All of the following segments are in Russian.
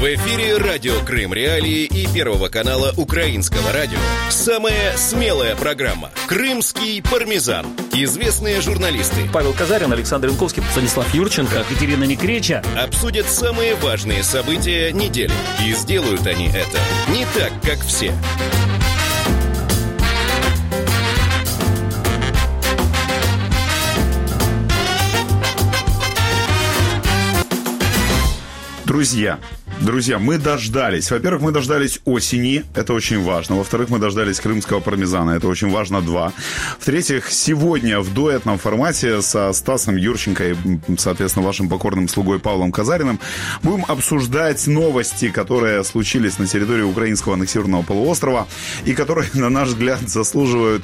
В эфире радио Крым Реалии и Первого канала Украинского радио. Самая смелая программа «Крымский пармезан». Известные журналисты Павел Казарин, Александр Янковский, Станислав Юрченко, Екатерина Некреча. обсудят самые важные события недели. И сделают они это не так, как все. Друзья, друзья, мы дождались. Во-первых, мы дождались осени, это очень важно. Во-вторых, мы дождались крымского пармезана, это очень важно, два. В-третьих, сегодня в дуэтном формате со Стасом Юрченко и, соответственно, вашим покорным слугой Павлом Казариным будем обсуждать новости, которые случились на территории украинского аннексированного полуострова и которые, на наш взгляд, заслуживают,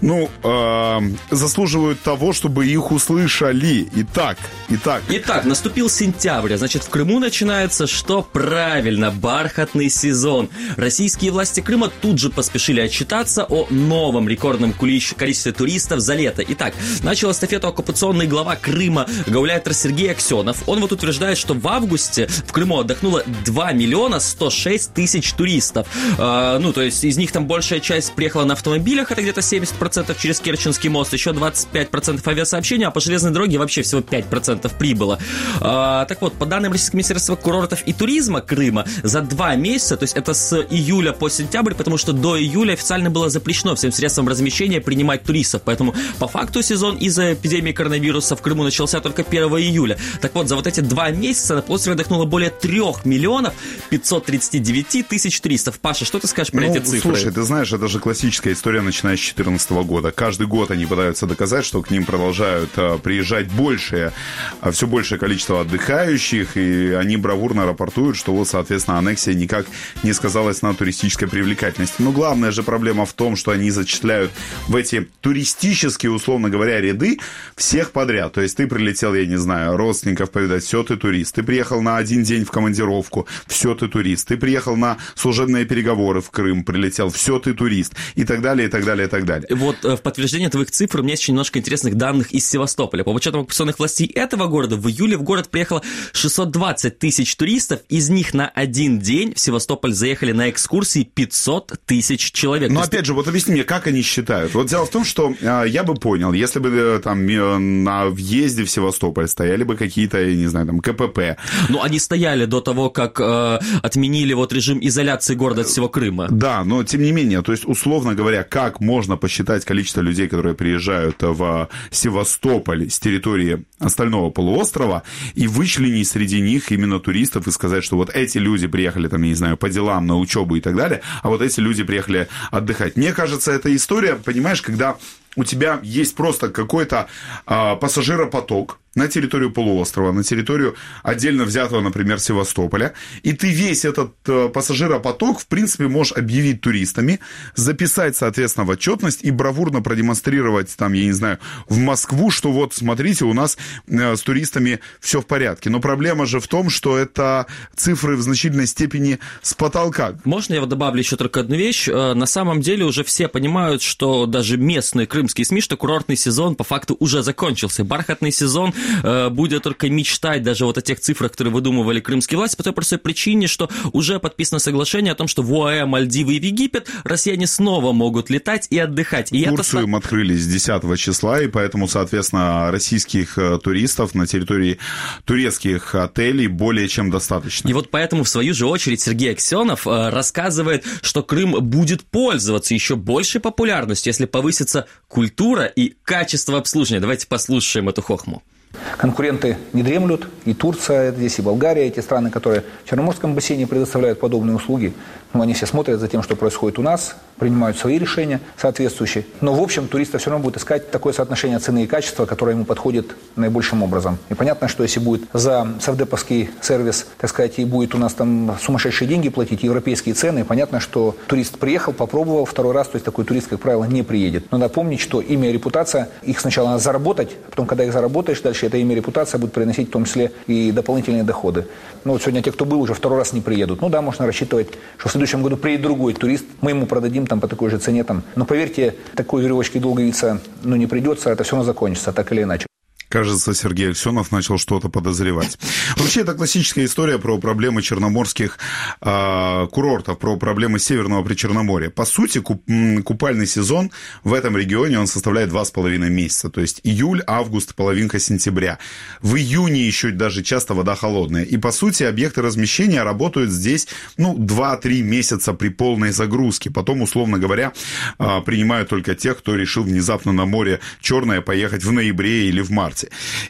ну, э, заслуживают того, чтобы их услышали. Итак, итак, Итак, наступил сентябрь, а значит в Крыму начинается что? Правильно, бархатный сезон. Российские власти Крыма тут же поспешили отчитаться о новом рекордном количестве туристов за лето. Итак, начал эстафету оккупационный глава Крыма гауляйтер Сергей Аксенов. Он вот утверждает, что в августе в Крыму отдохнуло 2 миллиона 106 тысяч туристов. А, ну, то есть из них там большая часть приехала на автомобилях, это где-то 70% через Керченский мост, еще 25% авиасообщения, а по железной дороге вообще всего 5% прибыло. А, так вот, по данным Российского министерства курортов и туризма Крыма, за два месяца, то есть это с июля по сентябрь, потому что до июля официально было запрещено всем средствам размещения принимать туристов, поэтому по факту сезон из-за эпидемии коронавируса в Крыму начался только 1 июля. Так вот, за вот эти два месяца на полуострове отдохнуло более 3 миллионов 539 тысяч туристов. Паша, что ты скажешь про Ну, эти цифры? слушай, ты знаешь, это же классическая история, начиная с 2014 года. Каждый год они пытаются доказать, что к ним продолжают а, приезжать большее, а, все большее количество отдыхающих, и они бравурно рапортуют, что вот, соответственно, аннексия никак не сказалась на туристической привлекательности. Но главная же проблема в том, что они зачисляют в эти туристические, условно говоря, ряды всех подряд. То есть ты прилетел, я не знаю, родственников повидать, все, ты турист. Ты приехал на один день в командировку, все, ты турист. Ты приехал на служебные переговоры в Крым, прилетел, все, ты турист. И так далее, и так далее, и так далее. Вот э, в подтверждение твоих цифр у меня есть еще немножко интересных данных из Севастополя. По подсчетам оккупационных властей этого города, в июле в город приехало 620 тысяч туристов, из них на один день в Севастополь заехали на экскурсии 500 тысяч человек. Но То есть опять же, вот объясни мне, как они считают. Вот дело в том, что э, я бы понял, если бы э, там э, на въезде в Севастополь стояли бы какие-то, я не знаю, там КПП, Ну, они стояли до того, как э, отменили вот режим изоляции города от всего Крыма. Да, но тем не менее, то есть, условно говоря, как можно посчитать количество людей, которые приезжают в Севастополь с территории остального полуострова, и вычленить среди них именно туристов и сказать, что вот эти люди приехали, там, я не знаю, по делам, на учебу и так далее, а вот эти люди приехали отдыхать. Мне кажется, эта история, понимаешь, когда у тебя есть просто какой-то а, пассажиропоток на территорию полуострова, на территорию отдельно взятого, например, Севастополя, и ты весь этот э, пассажиропоток, в принципе, можешь объявить туристами, записать, соответственно, в отчетность и бравурно продемонстрировать, там, я не знаю, в Москву, что вот, смотрите, у нас э, с туристами все в порядке. Но проблема же в том, что это цифры в значительной степени с потолка. Можно я добавлю еще только одну вещь? Э, На самом деле уже все понимают, что даже местные крымские СМИ, что курортный сезон по факту уже закончился. Бархатный сезон э, будет только мечтать даже вот о тех цифрах, которые выдумывали крымские власти, по той простой причине, что уже подписано соглашение о том, что в ОАЭ, Мальдивы и в Египет россияне снова могут летать и отдыхать. И это Турцию им открыли с 10 числа, и поэтому, соответственно, российских э, туристов на территории турецких отелей более чем достаточно. И вот поэтому, в свою же очередь, Сергей Аксенов э, рассказывает, что Крым будет пользоваться еще большей популярностью, если повысится культура и качество обслуживания. Давайте послушаем эту хохму. Конкуренты не дремлют, и Турция здесь, и Болгария, эти страны, которые в Черноморском бассейне предоставляют подобные услуги. Ну, они все смотрят за тем, что происходит у нас, принимают свои решения соответствующие. Но, в общем, туриста все равно будет искать такое соотношение цены и качества, которое ему подходит наибольшим образом. И понятно, что если будет за совдеповский сервис, так сказать, и будет у нас там сумасшедшие деньги платить, европейские цены, понятно, что турист приехал, попробовал, второй раз, то есть такой турист, как правило, не приедет. Но напомнить, что имя и репутация, их сначала надо заработать, а потом, когда их заработаешь, дальше это имя и репутация будет приносить в том числе и дополнительные доходы. Ну вот сегодня те, кто был, уже второй раз не приедут. Ну да, можно рассчитывать, что в следующем году приедет другой турист, мы ему продадим там по такой же цене там. Но поверьте, такой веревочки долго виться ну, не придется, это все равно закончится, так или иначе. Кажется, Сергей Аксенов начал что-то подозревать. Вообще, это классическая история про проблемы черноморских э, курортов, про проблемы Северного Причерноморья. По сути, куп, купальный сезон в этом регионе, он составляет два с половиной месяца. То есть июль, август, половинка сентября. В июне еще даже часто вода холодная. И, по сути, объекты размещения работают здесь, ну, 2-3 месяца при полной загрузке. Потом, условно говоря, э, принимают только тех, кто решил внезапно на море Черное поехать в ноябре или в марте.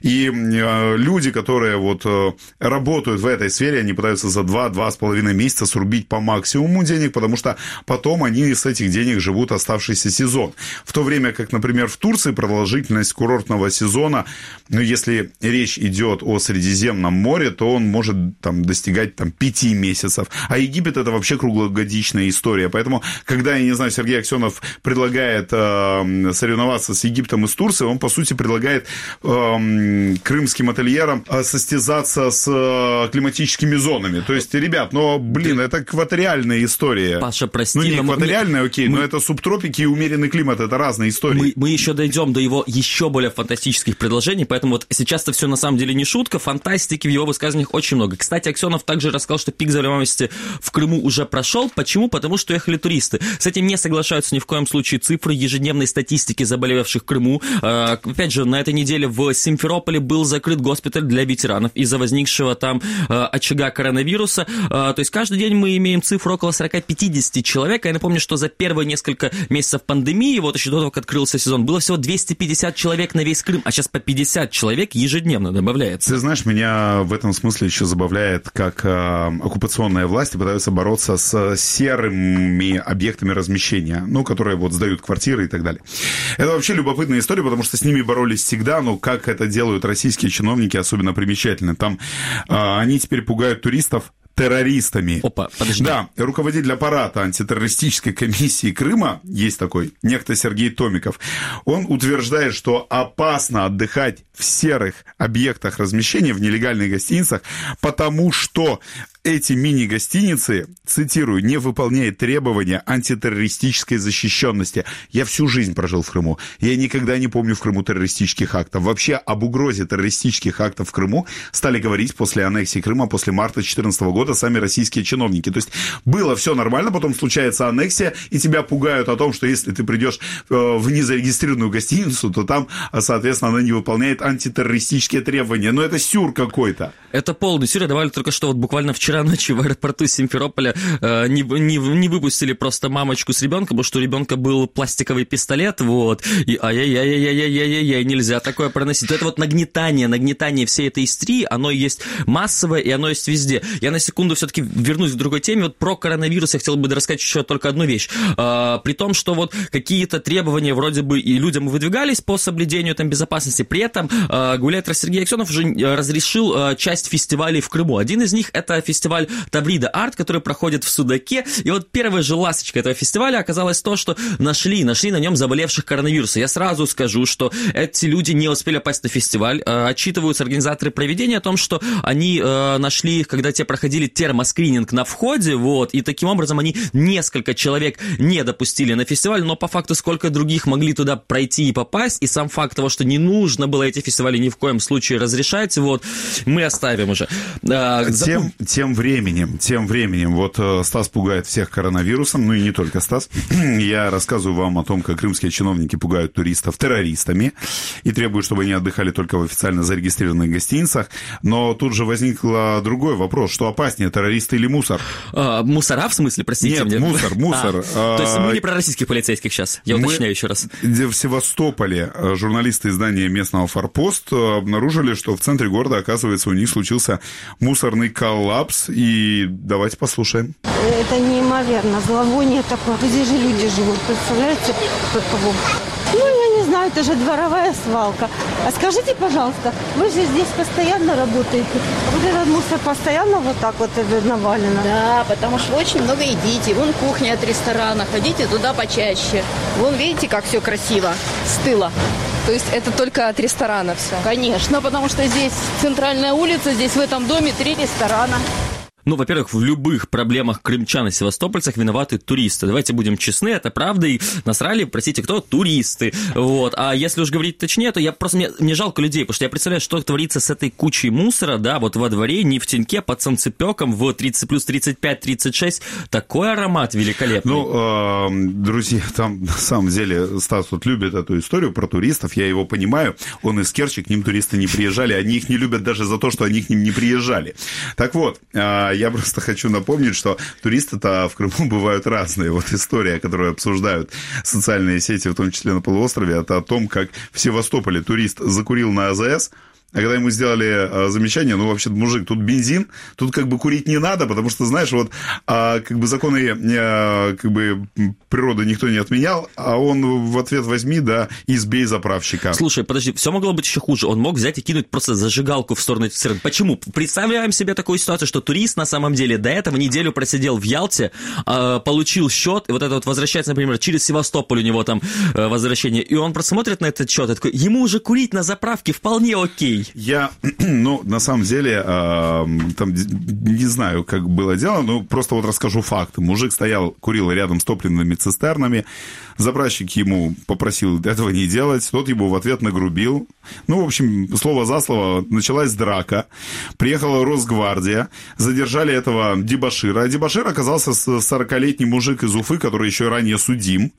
И э, люди, которые вот э, работают в этой сфере, они пытаются за 2-2,5 месяца срубить по максимуму денег, потому что потом они с этих денег живут оставшийся сезон. В то время как, например, в Турции продолжительность курортного сезона, ну, если речь идет о Средиземном море, то он может там достигать там 5 месяцев. А Египет это вообще круглогодичная история. Поэтому, когда, я не знаю, Сергей Аксенов предлагает э, соревноваться с Египтом и с Турцией, он, по сути, предлагает э, крымским ательерам э, состязаться с э, климатическими зонами. То есть, ребят, но, блин, это экваториальная история. Паша, прости. Ну, не экваториальная, окей, мы... но это субтропики и умеренный климат, это разные истории. Мы, мы еще дойдем до его еще более фантастических предложений, поэтому вот сейчас-то все на самом деле не шутка, фантастики в его высказываниях очень много. Кстати, Аксенов также рассказал, что пик заболеваемости в Крыму уже прошел. Почему? Потому что ехали туристы. С этим не соглашаются ни в коем случае цифры ежедневной статистики заболевших в Крыму. А, опять же, на этой неделе в Симферополе был закрыт госпиталь для ветеранов из-за возникшего там а, очага коронавируса. А, то есть каждый день мы имеем цифру около 40-50 человек. Я напомню, что за первые несколько месяцев пандемии, вот еще до того, как открылся сезон, было всего 250 человек на весь Крым, а сейчас по 50 человек ежедневно добавляется. Ты знаешь, меня в этом смысле еще забавляет, как э, оккупационные власти пытаются бороться с серыми объектами размещения, ну, которые вот сдают квартиры и так далее. Это вообще любопытная история, потому что с ними боролись всегда, но как это делают российские чиновники, особенно примечательно. Там э, они теперь пугают туристов террористами. Опа, подожди. Да, руководитель аппарата антитеррористической комиссии Крыма, есть такой, некто Сергей Томиков, он утверждает, что опасно отдыхать в серых объектах размещения, в нелегальных гостиницах, потому что эти мини-гостиницы, цитирую, не выполняют требования антитеррористической защищенности. Я всю жизнь прожил в Крыму. Я никогда не помню в Крыму террористических актов. Вообще об угрозе террористических актов в Крыму стали говорить после аннексии Крыма, после марта 2014 года сами российские чиновники. То есть было все нормально, потом случается аннексия, и тебя пугают о том, что если ты придешь э, в незарегистрированную гостиницу, то там, соответственно, она не выполняет антитеррористические требования. Но это сюр какой-то. Это полный сюр. Я добавлю только что вот буквально вчера вчера ночью в аэропорту Симферополя э, не, не, не выпустили просто мамочку с ребенком, потому что у ребенка был пластиковый пистолет, вот, и ай-яй-яй-яй-яй-яй-яй, нельзя такое проносить. Это вот нагнетание, нагнетание всей этой истории, оно есть массовое, и оно есть везде. Я на секунду все-таки вернусь к другой теме, вот про коронавирус я хотел бы рассказать еще только одну вещь. Э, при том, что вот какие-то требования вроде бы и людям выдвигались по соблюдению там безопасности, при этом э, гулятор Сергей Аксенов уже разрешил э, часть фестивалей в Крыму. Один из них это фестиваль фестиваль Таврида Арт, который проходит в Судаке. И вот первая же ласточка этого фестиваля оказалась то, что нашли, нашли на нем заболевших коронавирусом. Я сразу скажу, что эти люди не успели попасть на фестиваль. Э, отчитываются организаторы проведения о том, что они э, нашли их, когда те проходили термоскрининг на входе, вот, и таким образом они несколько человек не допустили на фестиваль, но по факту сколько других могли туда пройти и попасть, и сам факт того, что не нужно было эти фестивали ни в коем случае разрешать, вот, мы оставим уже. Э, тем, тем тем временем, тем временем, вот э, Стас пугает всех коронавирусом, ну и не только Стас. Я рассказываю вам о том, как крымские чиновники пугают туристов террористами и требуют, чтобы они отдыхали только в официально зарегистрированных гостиницах. Но тут же возник другой вопрос, что опаснее, террористы или мусор? А, мусора в смысле, простите Нет, меня? мусор, мусор. А, то есть мы не про российских полицейских сейчас, я уточняю еще раз. В Севастополе э, журналисты издания местного «Форпост» обнаружили, что в центре города, оказывается, у них случился мусорный коллапс, и давайте послушаем. Это неимоверно, зловоние такое. Где же люди живут, представляете, каково? Ну, я не знаю, это же дворовая свалка. А скажите, пожалуйста, вы же здесь постоянно работаете. Вот этот мусор постоянно вот так вот навалено? Да, потому что очень много едите. Вон кухня от ресторана, ходите туда почаще. Вон видите, как все красиво, с тыла. То есть это только от ресторана все? Конечно, потому что здесь центральная улица, здесь в этом доме три ресторана. Ну, во-первых, в любых проблемах крымчан и севастопольцах виноваты туристы. Давайте будем честны, это правда, и насрали, простите, кто? Туристы. Вот. А если уж говорить точнее, то я просто, мне, мне жалко людей, потому что я представляю, что творится с этой кучей мусора, да, вот во дворе, не в теньке, под санцепеком, в 30 плюс 35-36. Такой аромат великолепный. Ну, друзья, там на самом деле Стас вот любит эту историю про туристов, я его понимаю. Он из Керчи, к ним туристы не приезжали, они их не любят даже за то, что они к ним не приезжали. Так вот, э, я просто хочу напомнить, что туристы-то в Крыму бывают разные. Вот история, которую обсуждают социальные сети, в том числе на полуострове, это о том, как в Севастополе турист закурил на АЗС, а когда ему сделали а, замечание, ну, вообще мужик, тут бензин, тут как бы курить не надо, потому что, знаешь, вот а, как бы законы а, как бы природы никто не отменял, а он в ответ возьми, да, избей заправщика. Слушай, подожди, все могло быть еще хуже. Он мог взять и кинуть просто зажигалку в сторону цистерн. Почему? Представляем себе такую ситуацию, что турист на самом деле до этого неделю просидел в Ялте, получил счет, и вот это вот возвращается, например, через Севастополь у него там а, возвращение, и он просмотрит на этот счет, и такой, ему уже курить на заправке вполне окей. Я, ну, на самом деле, э, там, не знаю, как было дело, но просто вот расскажу факты. Мужик стоял, курил рядом с топливными цистернами, заправщик ему попросил этого не делать, тот ему в ответ нагрубил. Ну, в общем, слово за слово, началась драка, приехала Росгвардия, задержали этого дебашира. А дебашир оказался 40-летний мужик из Уфы, который еще ранее судим.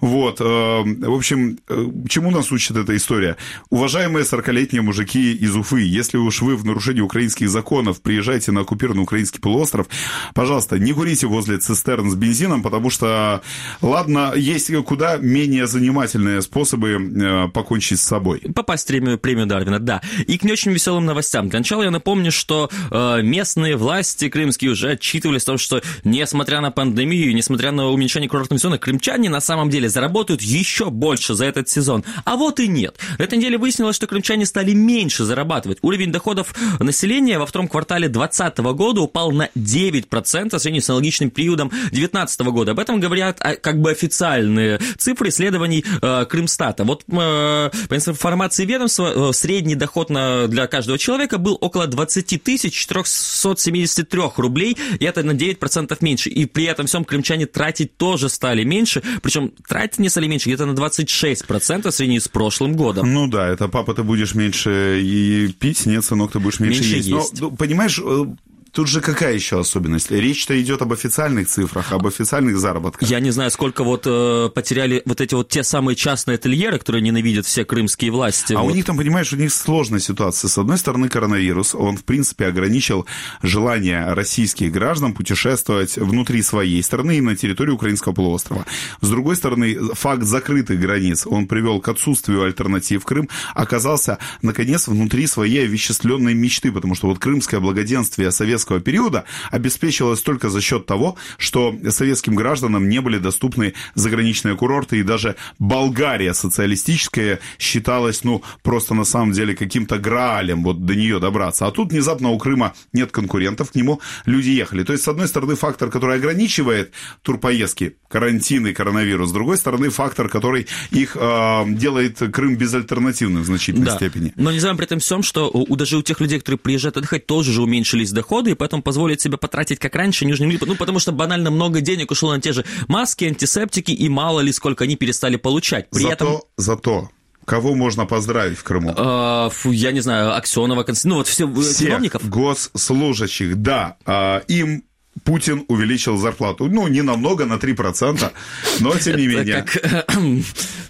Вот, э, в общем, э, чему нас учит эта история? Уважаемые 40-летние мужики, мужики из Уфы, если уж вы в нарушении украинских законов приезжаете на оккупированный украинский полуостров, пожалуйста, не курите возле цистерн с бензином, потому что, ладно, есть куда менее занимательные способы э, покончить с собой. Попасть в премию, премию Дарвина, да. И к не очень веселым новостям. Для начала я напомню, что э, местные власти крымские уже отчитывались о том, что несмотря на пандемию, несмотря на уменьшение курортного сезона, крымчане на самом деле заработают еще больше за этот сезон. А вот и нет. В этой неделе выяснилось, что крымчане стали менее меньше зарабатывать. Уровень доходов населения во втором квартале 2020 года упал на 9% в сравнении с аналогичным периодом 2019 года. Об этом говорят а, как бы официальные цифры исследований э, Крымстата. Вот э, по информации ведомства, э, средний доход на, для каждого человека был около 20 тысяч 473 рублей, и это на 9% меньше. И при этом всем крымчане тратить тоже стали меньше, причем тратить не стали меньше где-то на 26% в сравнении с прошлым годом. Ну да, это папа, ты будешь меньше и пить, нет, сынок, ты будешь меньше, меньше есть. есть. Но, ну, понимаешь, э, Тут же какая еще особенность? Речь-то идет об официальных цифрах, об официальных заработках. Я не знаю, сколько вот э, потеряли вот эти вот те самые частные ательеры, которые ненавидят все крымские власти. А вот. у них там, понимаешь, у них сложная ситуация. С одной стороны, коронавирус, он, в принципе, ограничил желание российских граждан путешествовать внутри своей страны и на территории украинского полуострова. С другой стороны, факт закрытых границ, он привел к отсутствию альтернатив. Крым оказался, наконец, внутри своей овеществленной мечты, потому что вот крымское благоденствие советского советского периода обеспечивалась только за счет того, что советским гражданам не были доступны заграничные курорты, и даже Болгария социалистическая считалась, ну, просто на самом деле каким-то граалем вот до нее добраться. А тут внезапно у Крыма нет конкурентов, к нему люди ехали. То есть, с одной стороны, фактор, который ограничивает турпоездки, карантин и коронавирус, с другой стороны, фактор, который их э, делает Крым безальтернативным в значительной да. степени. Но не забываем при этом всем, что у, даже у тех людей, которые приезжают отдыхать, тоже же уменьшились доходы, и поэтому позволить себе потратить как раньше не нужно. Ну, потому что банально много денег ушло на те же маски, антисептики, и мало ли сколько они перестали получать. При зато, этом... зато Кого можно поздравить в Крыму? А, фу, я не знаю, Аксенова, ну вот все Всех чиновников. госслужащих, да. А, им Путин увеличил зарплату. Ну, не намного, на 3%, но тем не менее.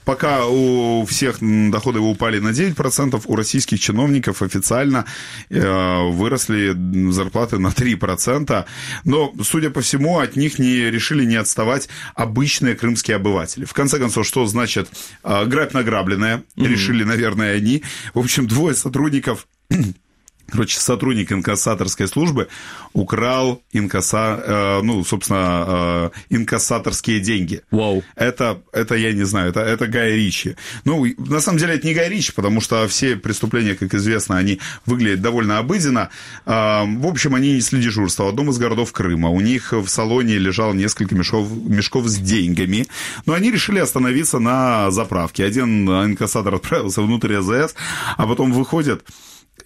Пока у всех доходы упали на 9%, у российских чиновников официально э, выросли зарплаты на 3%. Но, судя по всему, от них не решили не отставать обычные крымские обыватели. В конце концов, что значит э, грабь награбленное? Решили, наверное, они. В общем, двое сотрудников Короче, сотрудник инкассаторской службы украл инкасса, э, ну, собственно, э, инкассаторские деньги. Вау. Это, это я не знаю, это, это Гай Ричи. Ну, на самом деле, это не Гай Ричи, потому что все преступления, как известно, они выглядят довольно обыденно. Э, в общем, они несли дежурство в одном из городов Крыма. У них в салоне лежало несколько мешков, мешков с деньгами, но они решили остановиться на заправке. Один инкассатор отправился внутрь АЗС, а потом выходит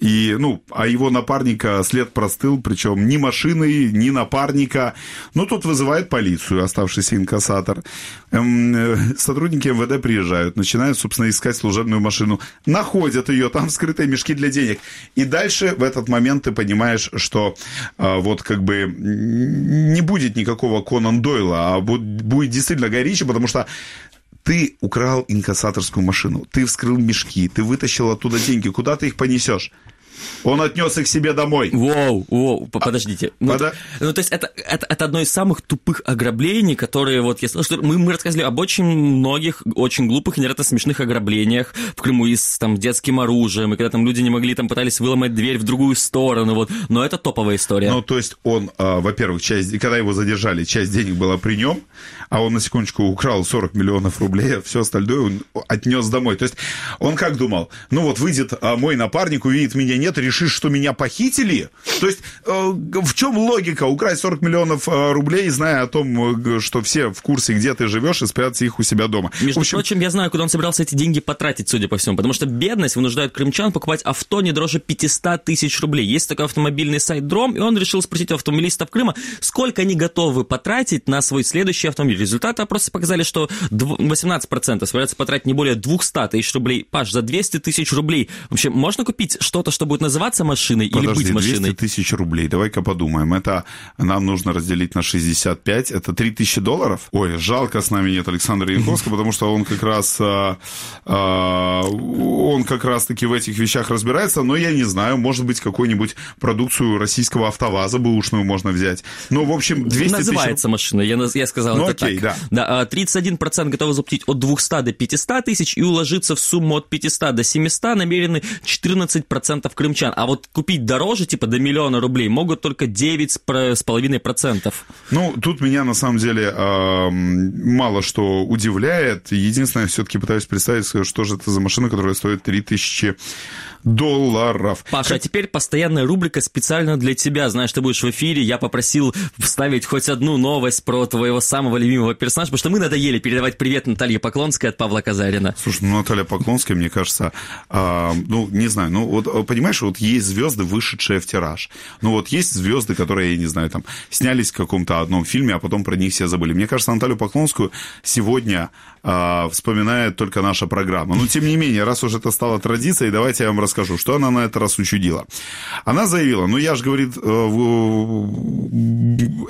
И, ну, а его напарника след простыл, причем ни машины, ни напарника. Ну, тут вызывает полицию, оставшийся инкассатор. Эм, э, сотрудники МВД приезжают, начинают, собственно, искать служебную машину. Находят ее, там скрытые мешки для денег. И дальше в этот момент ты понимаешь, что э, вот как бы не будет никакого Конан Дойла, а будет, будет действительно Ричи, потому что ты украл инкассаторскую машину, ты вскрыл мешки, ты вытащил оттуда деньги, куда ты их понесешь? Он отнес их себе домой. Воу, воу, подождите. Ну, Пода- ну, то есть это, это, это одно из самых тупых ограблений, которые вот... Я, слышал, что мы, мы рассказали об очень многих, очень глупых и невероятно смешных ограблениях в Крыму и с там, детским оружием, и когда там люди не могли, там пытались выломать дверь в другую сторону, вот. Но это топовая история. Ну, то есть он, а, во-первых, часть, когда его задержали, часть денег была при нем, а он на секундочку украл 40 миллионов рублей, а все остальное он отнес домой. То есть он как думал? Ну вот выйдет а, мой напарник, увидит меня нет, решит, что меня похитили? То есть э, в чем логика украсть 40 миллионов э, рублей, зная о том, э, что все в курсе, где ты живешь, и спрятать их у себя дома? Между В общем, прочим, я знаю, куда он собирался эти деньги потратить, судя по всему, потому что бедность вынуждает крымчан покупать авто не дороже 500 тысяч рублей. Есть такой автомобильный сайт Дром, и он решил спросить у автомобилистов Крыма, сколько они готовы потратить на свой следующий автомобиль. Результаты опроса показали, что дв- 18% собираются потратить не более 200 тысяч рублей. Паш, за 200 тысяч рублей вообще можно купить что-то, что будет называться машиной или Подожди, быть 200 машиной? тысяч рублей, давай-ка подумаем. Это нам нужно разделить на 65, это 3 тысячи долларов? Ой, жалко с нами нет Александра Янковского, потому что он как раз, а, а, он как раз-таки в этих вещах разбирается, но я не знаю, может быть, какую-нибудь продукцию российского автоваза бэушную можно взять. Ну, в общем, 200 тысяч... Называется машина, я, я сказал Ну, это окей, так. да. а 31% готовы заплатить от 200 до 500 тысяч и уложиться в сумму от 500 до 700 намерены 14% крымчан. А вот купить дороже, типа до миллиона рублей, могут только 9,5%. Ну, тут меня на самом деле мало что удивляет. Единственное, все-таки пытаюсь представить, что же это за машина, которая стоит 3000 долларов. Паша, а теперь постоянная рубрика специально для тебя. Знаешь, ты будешь в эфире, я попросил вставить хоть одну новость про твоего самого любимого персонажа, потому что мы надоели передавать привет Наталье Поклонской от Павла Казарина. Слушай, ну Наталья Поклонская, мне кажется, ну, не знаю, ну, вот, а, понимаешь, вот есть звезды, вышедшие в тираж. Ну, вот есть звезды, которые, я не знаю, там, снялись в каком-то одном фильме, а потом про них все забыли. Мне кажется, Наталью Поклонскую сегодня а, вспоминает только наша программа. Но, тем не менее, раз уже это стало традицией, давайте я вам расскажу, что она на этот раз учудила. Она заявила, ну, я же, говорит, э,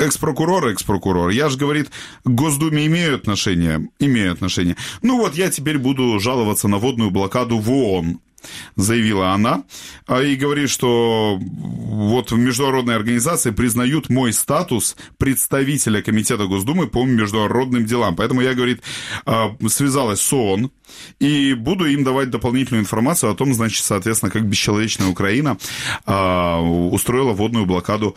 экс-прокурор, экс-прокурор, я же, говорит, к Госдуме имею отношение, имею отношение. Ну, вот я теперь буду жаловаться на водную блокаду в ООН заявила она, а, и говорит, что вот международные организации признают мой статус представителя Комитета Госдумы по международным делам. Поэтому я, говорит, а, связалась с ООН, и буду им давать дополнительную информацию о том, значит, соответственно, как бесчеловечная Украина а, устроила водную блокаду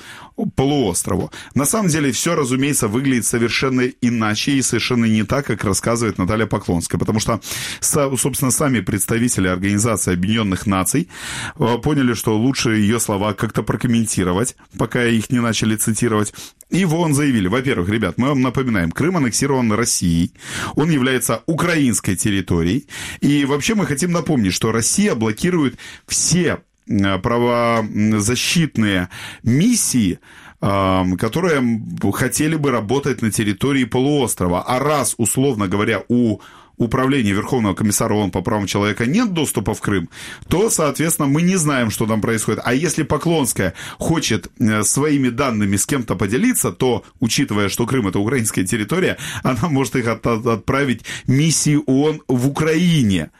полуострову. На самом деле все, разумеется, выглядит совершенно иначе и совершенно не так, как рассказывает Наталья Поклонская, потому что, со- собственно, сами представители Организации Объединенных Наций э, поняли, что лучше ее слова как-то прокомментировать, пока их не начали цитировать. И в ООН заявили, во-первых, ребят, мы вам напоминаем, Крым аннексирован Россией, он является украинской территорией, и вообще мы хотим напомнить, что Россия блокирует все правозащитные миссии, которые хотели бы работать на территории полуострова. А раз, условно говоря, у управления Верховного комиссара ООН по правам человека нет доступа в Крым, то, соответственно, мы не знаем, что там происходит. А если Поклонская хочет э, своими данными с кем-то поделиться, то, учитывая, что Крым это украинская территория, она может их от- от- отправить миссии ООН в Украине.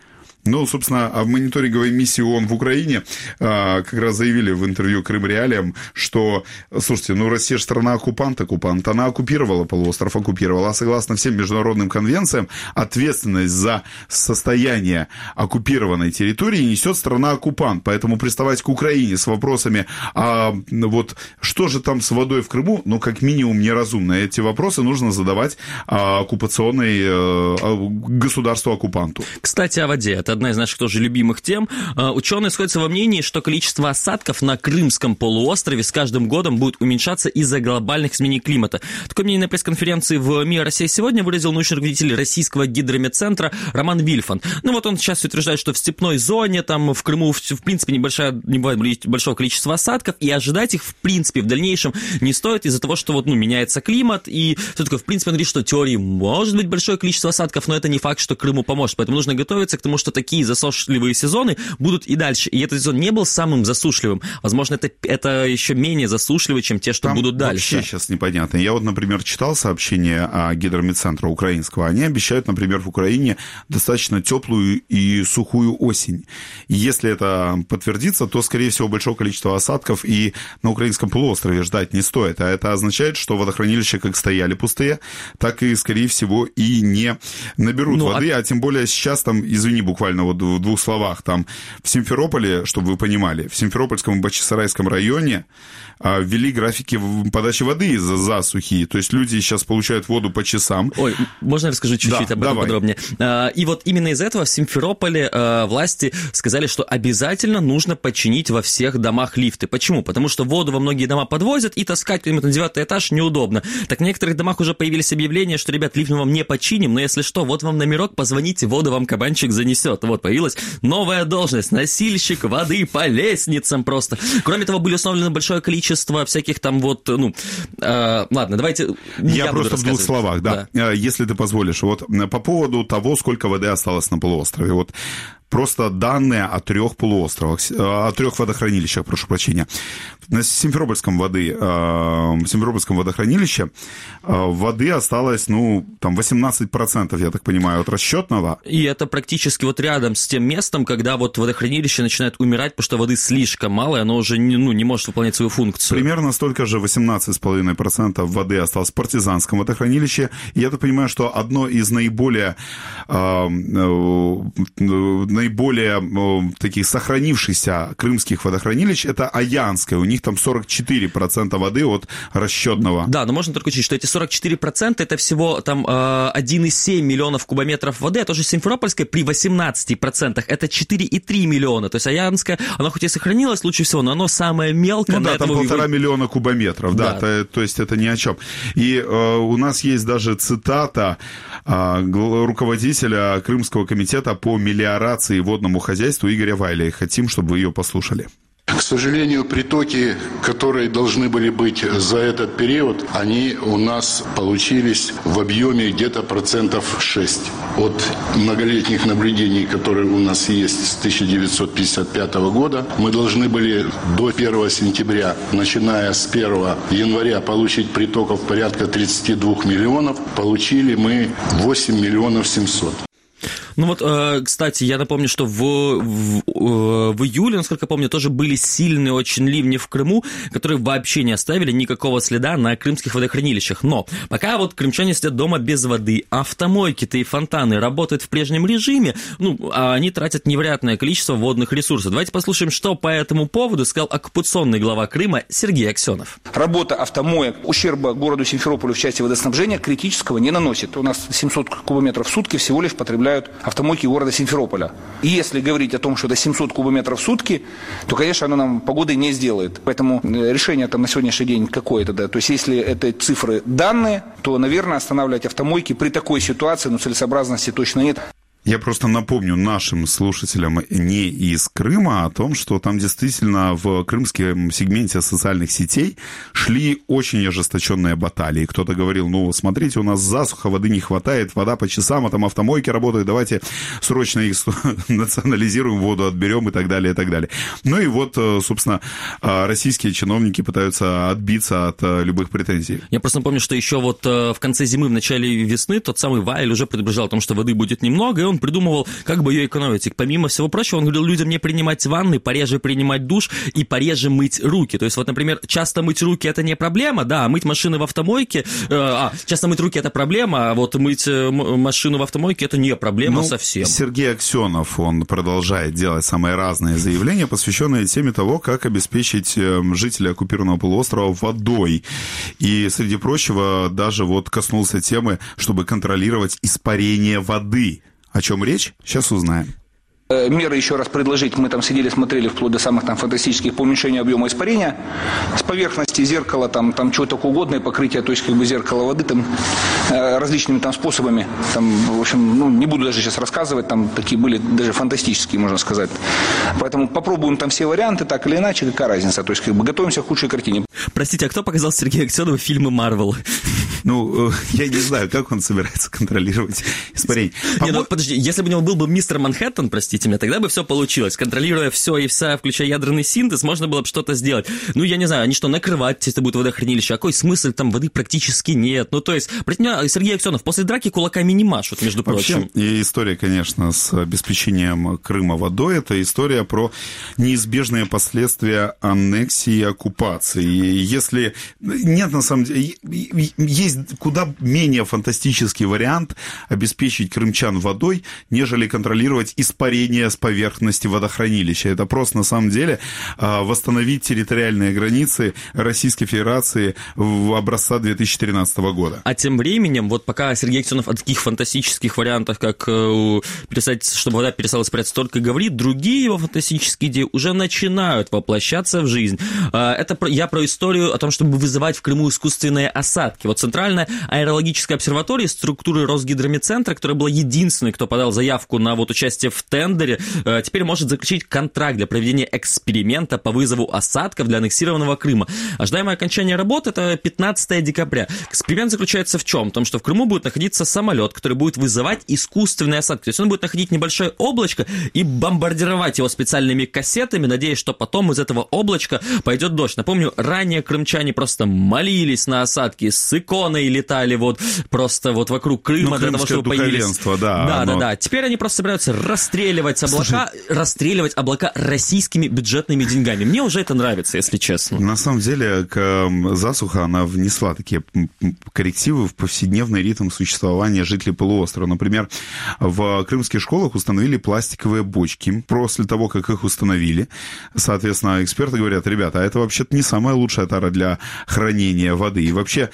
Ну, собственно, о мониторинговой миссии ООН в Украине а, как раз заявили в интервью Крым Реалиям, что, слушайте, ну, Россия же страна-оккупант, оккупант, она оккупировала полуостров, оккупировала, а согласно всем международным конвенциям, ответственность за состояние оккупированной территории несет страна-оккупант, поэтому приставать к Украине с вопросами, а вот что же там с водой в Крыму, ну, как минимум неразумно. Эти вопросы нужно задавать а, оккупационной э, а, государству-оккупанту. Кстати, о воде. Это одна из наших тоже любимых тем. Э, ученые сходятся во мнении, что количество осадков на Крымском полуострове с каждым годом будет уменьшаться из-за глобальных изменений климата. Такое мнение на пресс-конференции в МИА Россия сегодня выразил научный руководитель Российского гидрометцентра Роман Вильфан. Ну вот он сейчас утверждает, что в степной зоне, там в Крыму, в, принципе, небольшая, не бывает большого количества осадков, и ожидать их, в принципе, в дальнейшем не стоит из-за того, что вот, ну, меняется климат, и все такое, в принципе, он говорит, что теории может быть большое количество осадков, но это не факт, что Крыму поможет. Поэтому нужно готовиться к тому, что такие засушливые сезоны будут и дальше. И этот сезон не был самым засушливым. Возможно, это, это еще менее засушливый, чем те, что Там будут дальше. вообще сейчас непонятно. Я вот, например, читал сообщение о гидромедцентра украинского. Они обещают, например, в Украине достаточно теплую и сухую осень. И если это подтвердится, то, скорее всего, большое количество осадков и на украинском полуострове ждать не стоит. А это означает, что водохранилища как стояли пустые, так и, скорее всего, и не наберут Ну, воды. А... тем более сейчас там, извини, буквально вот в двух словах, там в Симферополе, чтобы вы понимали, в Симферопольском и Бахчисарайском районе а, ввели графики подачи воды из-за засухи. То есть люди сейчас получают воду по часам. Ой, можно я расскажу чуть-чуть Да, об этом давай. подробнее? А, И вот именно из этого в Симферополе а, власти сказали, что обязательно нужно починить во всех домах лифты. Почему? Потому что воду во многие дома подвозят, и таскать куда-нибудь на девятый этаж неудобно. Так в некоторых домах уже появились объявления, что, ребят, лифт мы вам не починим, но если что, вот вам номерок, позвоните, воду вам кабанчик занесет. Вот появилась новая должность, носильщик воды по лестницам просто. Кроме того, были установлены большое количество всяких там вот, ну, а, ладно, давайте... Я, буду просто в двух словах, да. Э, Если ты позволишь, вот э, по поводу того, сколько воды осталось на полуострове. Вот просто данные о трех полуостровах, э, о трех водохранилищах, прошу прощения. На Симферопольском воды, э, в Симферопольском водохранилище э, воды осталось, ну, там 18%, я так понимаю, от расчетного. И это практически вот рядом с тем местом, когда вот водохранилище начинает умирать, потому что воды слишком мало, и оно уже не, ну, не может выполнять свою функцию. Примерно столько же, 18,5% воды осталось в партизанском водохранилище. И я так понимаю, что одно из наиболее, э, э, наиболее э, таких сохранившихся крымских водохранилищ, это Аянское. У них там 44% воды от расчетного. Да, но можно только учить, что эти 44% это всего там э, 1,7 миллионов кубометров воды, а тоже Симферопольская при 18% это 4,3 миллиона. То есть Аянская, она хоть и сохранилась лучше всего, но оно самое мелкое. Ну да, там полтора вы- миллиона кубометров, да, Да. то, то есть это ни о чем. И э, у нас есть даже цитата э, руководителя Крымского комитета по мелиорации и водному хозяйству Игоря Вайля. И хотим, чтобы вы ее послушали. К сожалению, притоки, которые должны были быть за этот период, они у нас получились в объеме где-то процентов 6 от многолетних наблюдений, которые у нас есть с 1955 года. Мы должны были до 1 сентября, начиная с 1 января, получить притоков порядка 32 миллионов. Получили мы 8 миллионов 700. Ну вот, э, кстати, я напомню, что в, в, э, в июле, насколько я помню, тоже были сильные очень ливни в Крыму, которые вообще не оставили никакого следа на крымских водохранилищах. Но пока вот крымчане сидят дома без воды, автомойки-то и фонтаны работают в прежнем режиме, ну, а они тратят невероятное количество водных ресурсов. Давайте послушаем, что по этому поводу сказал оккупационный глава Крыма Сергей Аксенов. Работа автомоек ущерба городу Симферополю в части водоснабжения критического не наносит. У нас 700 кубометров в сутки всего лишь потребляют автомойки города Симферополя. И если говорить о том, что это 700 кубометров в сутки, то, конечно, оно нам погоды не сделает. Поэтому э, решение там на сегодняшний день какое-то, да. То есть, если это цифры данные, то, наверное, останавливать автомойки при такой ситуации, ну, целесообразности точно нет. Я просто напомню нашим слушателям не из Крыма о том, что там действительно в крымском сегменте социальных сетей шли очень ожесточенные баталии. Кто-то говорил, ну, смотрите, у нас засуха, воды не хватает, вода по часам, а там автомойки работают, давайте срочно их национализируем, воду отберем и так далее, и так далее. Ну и вот, э, собственно, э, российские чиновники пытаются отбиться от э, любых претензий. Я просто напомню, что еще вот в конце зимы, в начале весны тот самый Вайль уже предупреждал о том, что воды будет немного, и он придумывал, как бы ее экономить. И помимо всего прочего, он говорил людям не принимать ванны, пореже принимать душ и пореже мыть руки. То есть вот, например, часто мыть руки это не проблема, да, а мыть машины в автомойке, э, а, часто мыть руки это проблема, а вот мыть э, машину в автомойке это не проблема Ну, совсем. Сергей Аксенов, он продолжает делать самые разные заявления, посвященные теме того, как обеспечить э, жителей оккупированного полуострова водой. И, среди прочего, даже вот коснулся темы, чтобы контролировать испарение воды. О чем речь? Сейчас узнаем. Э, меры еще раз предложить, мы там сидели, смотрели вплоть до самых там фантастических по уменьшению объема испарения. С поверхности зеркала, там, там чего то угодное покрытие, то есть как бы зеркало воды там э, различными там способами. Там, в общем, ну, не буду даже сейчас рассказывать, там такие были даже фантастические, можно сказать. Поэтому попробуем там все варианты, так или иначе, какая разница. То есть как бы готовимся к худшей картине. Простите, а кто показал Сергею Аксенову фильмы Марвел? Ну, э, я не знаю, как он собирается контролировать испарение. Не, ну подожди, если бы у него был бы мистер Манхэттен, простите меня, тогда бы все получилось. Контролируя все и вся, включая ядерный синтез, можно было бы что-то сделать. Ну, я не знаю, они что, накрывать, если будет водохранилище? А какой смысл? Там воды практически нет. Ну, то есть, меня Сергей Аксенов после драки кулаками не машут, между прочим. Вообще, и история, конечно, с обеспечением Крыма водой, это история про неизбежные последствия аннексии и оккупации. И если... Нет, на самом деле, есть куда менее фантастический вариант обеспечить крымчан водой, нежели контролировать испарение с поверхности водохранилища. Это просто на самом деле а, восстановить территориальные границы Российской Федерации в образца 2013 года. А тем временем, вот пока Сергей Аксенов о таких фантастических вариантах, как э, перестать, чтобы вода перестала испаряться, только говорит, другие его фантастические идеи уже начинают воплощаться в жизнь. А, это я про историю о том, чтобы вызывать в Крыму искусственные осадки. Вот Центральная аэрологическая обсерватория структуры Росгидромедцентра, которая была единственной, кто подал заявку на вот участие в тендере, э, теперь может заключить контракт для проведения эксперимента по вызову осадков для аннексированного Крыма. Ожидаемое окончание работы это 15 декабря. Эксперимент заключается в чем? В том, что в Крыму будет находиться самолет, который будет вызывать искусственные осадки. То есть он будет находить небольшое облачко и бомбардировать его специальными кассетами, надеясь, что потом из этого облачка пойдет дождь. Напомню, ранее крымчане просто молились на осадки с икон дроны летали вот просто вот вокруг Крыма ну, для того, чтобы появились. Да, да, оно... да, да. Теперь они просто собираются расстреливать облака, Слушай, расстреливать облака российскими бюджетными деньгами. Мне уже это нравится, если честно. На самом деле, засуха, она внесла такие коррективы в повседневный ритм существования жителей полуострова. Например, в крымских школах установили пластиковые бочки. После того, как их установили, соответственно, эксперты говорят, ребята, а это вообще-то не самая лучшая тара для хранения воды. И вообще,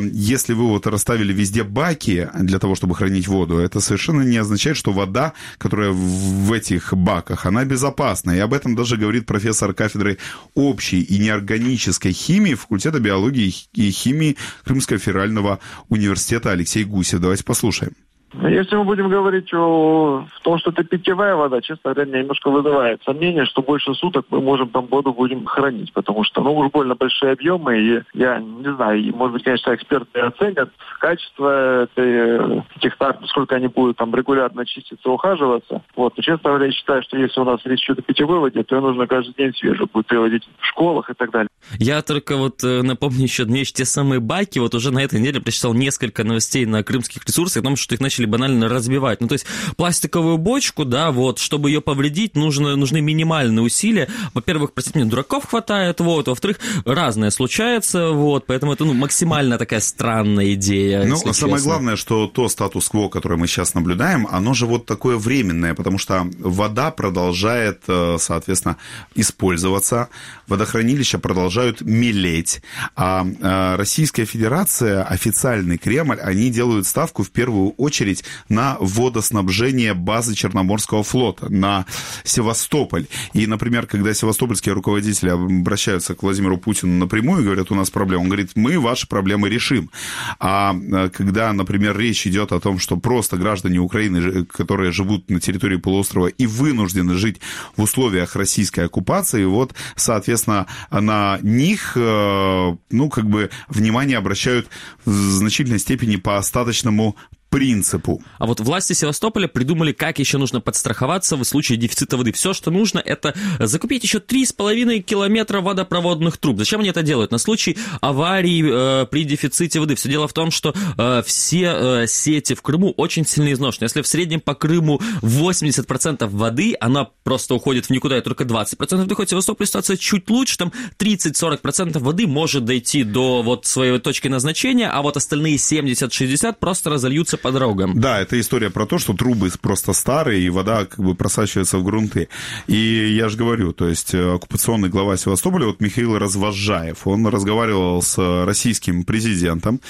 если вы вот расставили везде баки для того, чтобы хранить воду, это совершенно не означает, что вода, которая в этих баках, она безопасна. И об этом даже говорит профессор кафедры общей и неорганической химии факультета биологии и химии Крымского федерального университета Алексей Гусев. Давайте послушаем. Если мы будем говорить о том, что это питьевая вода, честно говоря, немножко вызывает сомнение, что больше суток мы можем там воду будем хранить, потому что, ну, уж больно большие объемы, и я не знаю, и, может быть, конечно, эксперты оценят качество этой, этих тар, сколько они будут там регулярно чиститься, ухаживаться. Вот, но, честно говоря, я считаю, что если у нас речь идет о питьевой воде, то ее нужно каждый день свежую будет приводить в школах и так далее. Я только вот э, напомню еще, мне те самые баки, вот уже на этой неделе прочитал несколько новостей на крымских ресурсах о том, что их начали начали банально разбивать. Ну, то есть пластиковую бочку, да, вот, чтобы ее повредить, нужно, нужны минимальные усилия. Во-первых, простите меня, дураков хватает, вот, во-вторых, разное случается, вот, поэтому это, ну, максимально такая странная идея. Ну, самое честно. главное, что то статус-кво, которое мы сейчас наблюдаем, оно же вот такое временное, потому что вода продолжает, э, соответственно, использоваться, водохранилища продолжают мелеть, а э, Российская Федерация, официальный Кремль, они делают ставку в первую очередь очередь на водоснабжение базы Черноморского флота, на Севастополь. И, например, когда севастопольские руководители обращаются к Владимиру Путину напрямую и говорят, у нас проблема, он говорит, мы ваши проблемы решим. А э, когда, например, речь идет о том, что просто граждане Украины, которые живут на территории полуострова и вынуждены жить в условиях российской оккупации, вот, соответственно, на них, э, ну, как бы, внимание обращают в значительной степени по остаточному принципу. А вот власти Севастополя придумали, как еще нужно подстраховаться в случае дефицита воды. Все, что нужно, это закупить еще 3,5 километра водопроводных труб. Зачем они это делают? На случай аварии э, при дефиците воды. Все дело в том, что э, все э, сети в Крыму очень сильно изношены. Если в среднем по Крыму 80% воды, она просто уходит в никуда, и только 20% воды в Севастополе ситуация чуть лучше, там 30-40% воды может дойти до вот своей точки назначения, а вот остальные 70-60 просто разольются по дорогам. Да, это история про то, что трубы просто старые, и вода как бы просачивается в грунты. И я же говорю, то есть э, оккупационный глава Севастополя, вот Михаил Развожаев, он разговаривал с российским президентом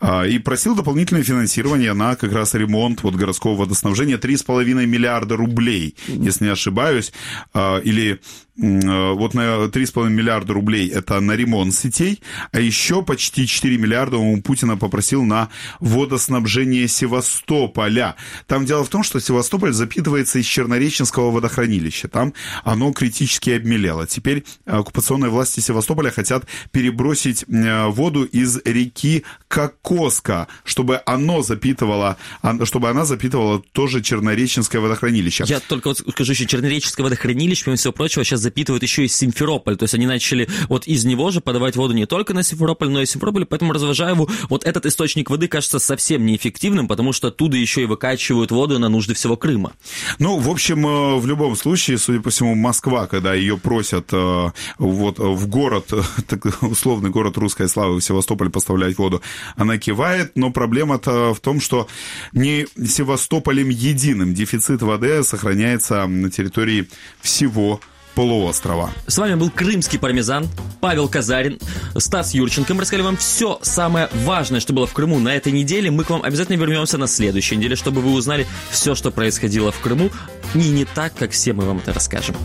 а, и просил дополнительное финансирование на как раз ремонт вот городского водоснабжения 3,5 миллиарда рублей, если не ошибаюсь, а, или вот на 3,5 миллиарда рублей это на ремонт сетей, а еще почти 4 миллиарда у Путина попросил на водоснабжение Севастополя. Там дело в том, что Севастополь запитывается из Чернореченского водохранилища. Там оно критически обмелело. Теперь оккупационные власти Севастополя хотят перебросить э, воду из реки Кокоска, чтобы оно запитывало, чтобы она запитывала тоже Чернореченское водохранилище. Я только вот скажу еще, Чернореченское водохранилище, помимо всего прочего, сейчас запитывают еще и Симферополь. То есть они начали вот из него же подавать воду не только на Симферополь, но и Симферополь. Поэтому Развожаеву вот этот источник воды кажется совсем неэффективным, потому что оттуда еще и выкачивают воду на нужды всего Крыма. Ну, в общем, э, в любом случае, судя по всему, Москва, когда ее просят э, вот в город, условный город русской славы, в Севастополь поставлять воду, она кивает, но проблема-то в том, что не Севастополем единым дефицит воды сохраняется на территории всего полуострова. С вами был крымский пармезан, Павел Казарин, Стас Юрченко. Мы рассказали вам все самое важное, что было в Крыму на этой неделе. Мы к вам обязательно вернемся на следующей неделе, чтобы вы узнали все, что происходило в Крыму. И не так, как все мы вам это расскажем.